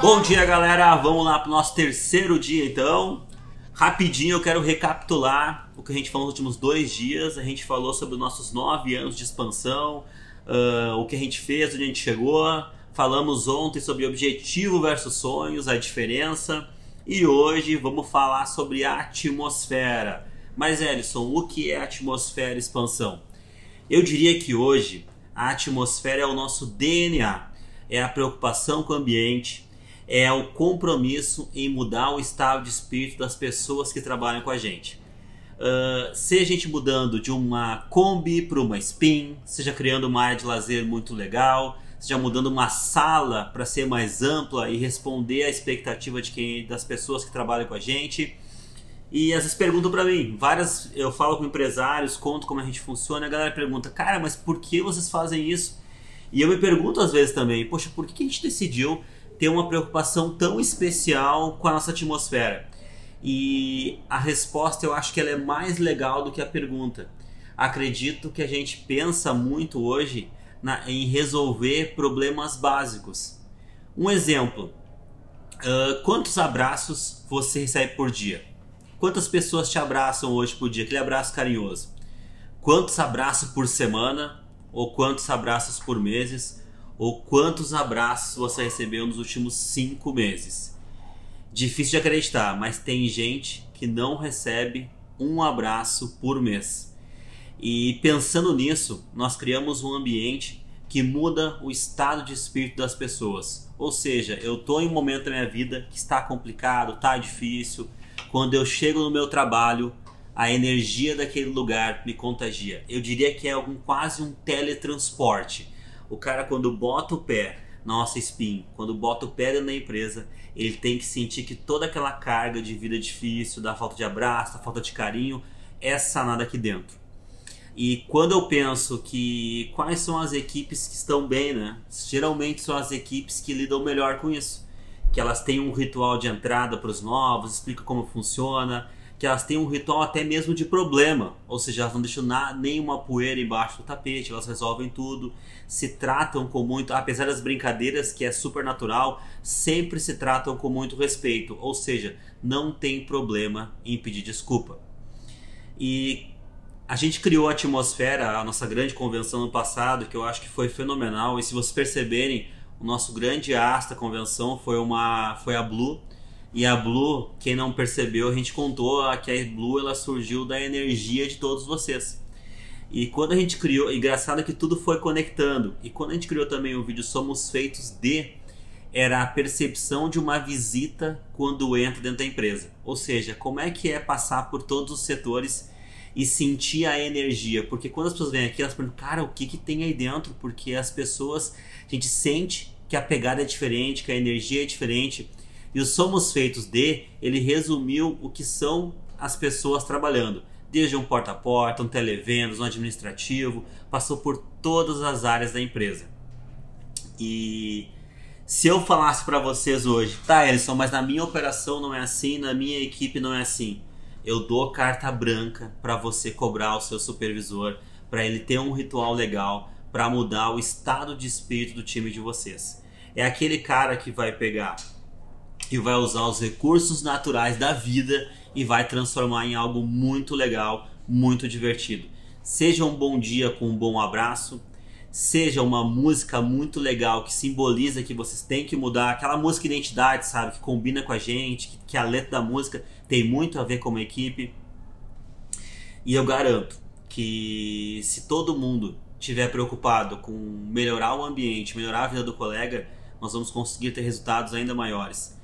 Bom dia, galera. Vamos lá para o nosso terceiro dia, então. Rapidinho, eu quero recapitular o que a gente falou nos últimos dois dias. A gente falou sobre os nossos nove anos de expansão, uh, o que a gente fez, onde a gente chegou. Falamos ontem sobre objetivo versus sonhos, a diferença. E hoje vamos falar sobre atmosfera. Mas, Ellison, o que é atmosfera expansão? Eu diria que hoje a atmosfera é o nosso DNA, é a preocupação com o ambiente, é o compromisso em mudar o estado de espírito das pessoas que trabalham com a gente. Uh, seja a gente mudando de uma Kombi para uma Spin, seja criando uma área de lazer muito legal, seja mudando uma sala para ser mais ampla e responder à expectativa de quem, das pessoas que trabalham com a gente. E às vezes perguntam para mim, várias eu falo com empresários, conto como a gente funciona, a galera pergunta, cara, mas por que vocês fazem isso? E eu me pergunto às vezes também, poxa, por que a gente decidiu ter uma preocupação tão especial com a nossa atmosfera? E a resposta eu acho que ela é mais legal do que a pergunta. Acredito que a gente pensa muito hoje na, em resolver problemas básicos. Um exemplo: uh, quantos abraços você recebe por dia? Quantas pessoas te abraçam hoje por dia? Aquele abraço carinhoso. Quantos abraços por semana? Ou quantos abraços por meses? ou quantos abraços você recebeu nos últimos cinco meses. Difícil de acreditar, mas tem gente que não recebe um abraço por mês. E pensando nisso, nós criamos um ambiente que muda o estado de espírito das pessoas. Ou seja, eu estou em um momento da minha vida que está complicado, está difícil. Quando eu chego no meu trabalho, a energia daquele lugar me contagia. Eu diria que é algum, quase um teletransporte o cara quando bota o pé na nossa spin, quando bota o pé dentro da empresa, ele tem que sentir que toda aquela carga de vida difícil, da falta de abraço, da falta de carinho, é sanada aqui dentro. E quando eu penso que quais são as equipes que estão bem, né? Geralmente são as equipes que lidam melhor com isso. Que elas têm um ritual de entrada para os novos, explica como funciona, que elas têm um ritual até mesmo de problema, ou seja, elas não deixam na, nenhuma poeira embaixo do tapete, elas resolvem tudo, se tratam com muito, apesar das brincadeiras que é super natural, sempre se tratam com muito respeito, ou seja, não tem problema em pedir desculpa. E a gente criou a atmosfera, a nossa grande convenção no passado, que eu acho que foi fenomenal, e se vocês perceberem, o nosso grande asta convenção foi uma foi a Blue e a Blue, quem não percebeu, a gente contou que a Blue ela surgiu da energia de todos vocês. E quando a gente criou, engraçado que tudo foi conectando. E quando a gente criou também o vídeo Somos Feitos de, era a percepção de uma visita quando entra dentro da empresa. Ou seja, como é que é passar por todos os setores e sentir a energia. Porque quando as pessoas vêm aqui, elas perguntam, cara, o que, que tem aí dentro? Porque as pessoas, a gente sente que a pegada é diferente, que a energia é diferente. E o Somos Feitos de, ele resumiu o que são as pessoas trabalhando. Desde um porta a porta, um televendas, um administrativo, passou por todas as áreas da empresa. E se eu falasse para vocês hoje, tá, Elson, mas na minha operação não é assim, na minha equipe não é assim. Eu dou carta branca para você cobrar o seu supervisor, para ele ter um ritual legal, para mudar o estado de espírito do time de vocês. É aquele cara que vai pegar e vai usar os recursos naturais da vida e vai transformar em algo muito legal, muito divertido. Seja um bom dia com um bom abraço, seja uma música muito legal que simboliza que vocês têm que mudar, aquela música identidade, sabe, que combina com a gente, que, que a letra da música tem muito a ver com a equipe. E eu garanto que se todo mundo estiver preocupado com melhorar o ambiente, melhorar a vida do colega, nós vamos conseguir ter resultados ainda maiores.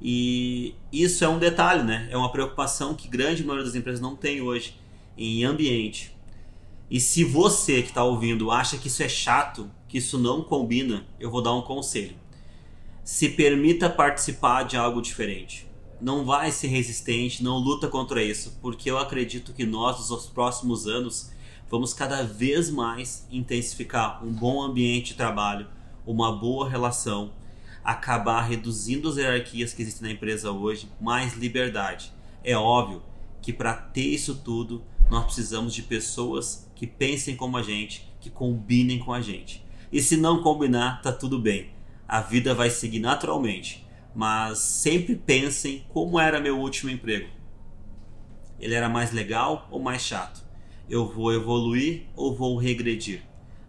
E isso é um detalhe, né? É uma preocupação que grande maioria das empresas não tem hoje em ambiente. E se você que está ouvindo acha que isso é chato, que isso não combina, eu vou dar um conselho. Se permita participar de algo diferente. Não vai ser resistente, não luta contra isso, porque eu acredito que nós, nos próximos anos, vamos cada vez mais intensificar um bom ambiente de trabalho, uma boa relação acabar reduzindo as hierarquias que existem na empresa hoje, mais liberdade. É óbvio que para ter isso tudo, nós precisamos de pessoas que pensem como a gente, que combinem com a gente. E se não combinar, tá tudo bem. A vida vai seguir naturalmente. Mas sempre pensem como era meu último emprego. Ele era mais legal ou mais chato? Eu vou evoluir ou vou regredir?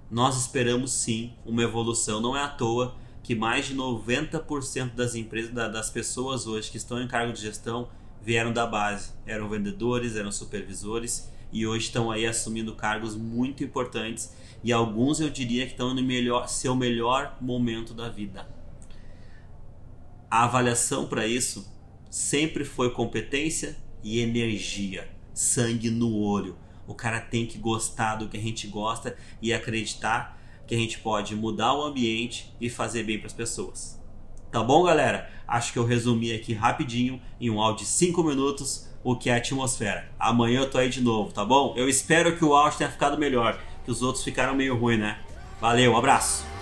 Nós esperamos sim uma evolução. Não é à toa que mais de 90% das empresas, das pessoas hoje que estão em cargo de gestão vieram da base. Eram vendedores, eram supervisores e hoje estão aí assumindo cargos muito importantes e alguns eu diria que estão no melhor, seu melhor momento da vida. A avaliação para isso sempre foi competência e energia, sangue no olho. O cara tem que gostar do que a gente gosta e acreditar que a gente pode mudar o ambiente e fazer bem para as pessoas. Tá bom, galera? Acho que eu resumi aqui rapidinho em um áudio de 5 minutos o que é a atmosfera. Amanhã eu tô aí de novo, tá bom? Eu espero que o áudio tenha ficado melhor, que os outros ficaram meio ruim, né? Valeu, um abraço.